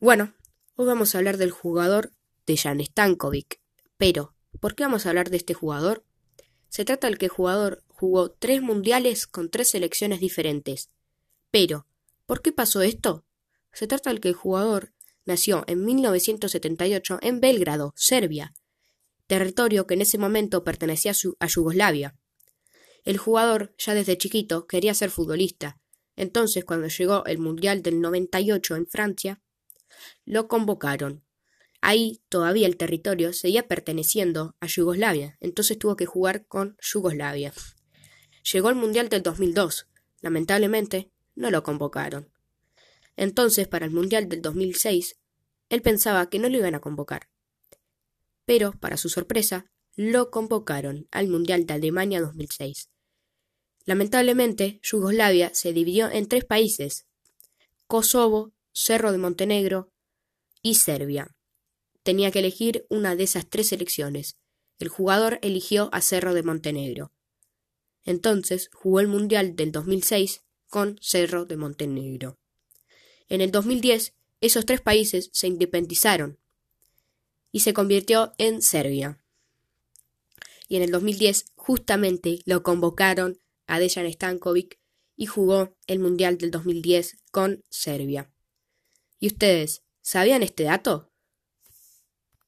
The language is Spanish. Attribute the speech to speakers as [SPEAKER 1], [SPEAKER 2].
[SPEAKER 1] Bueno, hoy vamos a hablar del jugador Dejan Stankovic. Pero, ¿por qué vamos a hablar de este jugador? Se trata del que el jugador jugó tres mundiales con tres selecciones diferentes. Pero, ¿por qué pasó esto? Se trata del que el jugador nació en 1978 en Belgrado, Serbia, territorio que en ese momento pertenecía a Yugoslavia. El jugador ya desde chiquito quería ser futbolista, entonces cuando llegó el Mundial del 98 en Francia, lo convocaron. Ahí todavía el territorio seguía perteneciendo a Yugoslavia, entonces tuvo que jugar con Yugoslavia. Llegó el Mundial del 2002. Lamentablemente, no lo convocaron. Entonces, para el Mundial del 2006, él pensaba que no lo iban a convocar. Pero, para su sorpresa, lo convocaron al Mundial de Alemania 2006. Lamentablemente, Yugoslavia se dividió en tres países, Kosovo, Cerro de Montenegro y Serbia. Tenía que elegir una de esas tres selecciones. El jugador eligió a Cerro de Montenegro. Entonces jugó el Mundial del 2006 con Cerro de Montenegro. En el 2010, esos tres países se independizaron y se convirtió en Serbia. Y en el 2010 justamente lo convocaron a Dejan Stankovic y jugó el Mundial del 2010 con Serbia. ¿Y ustedes sabían este dato?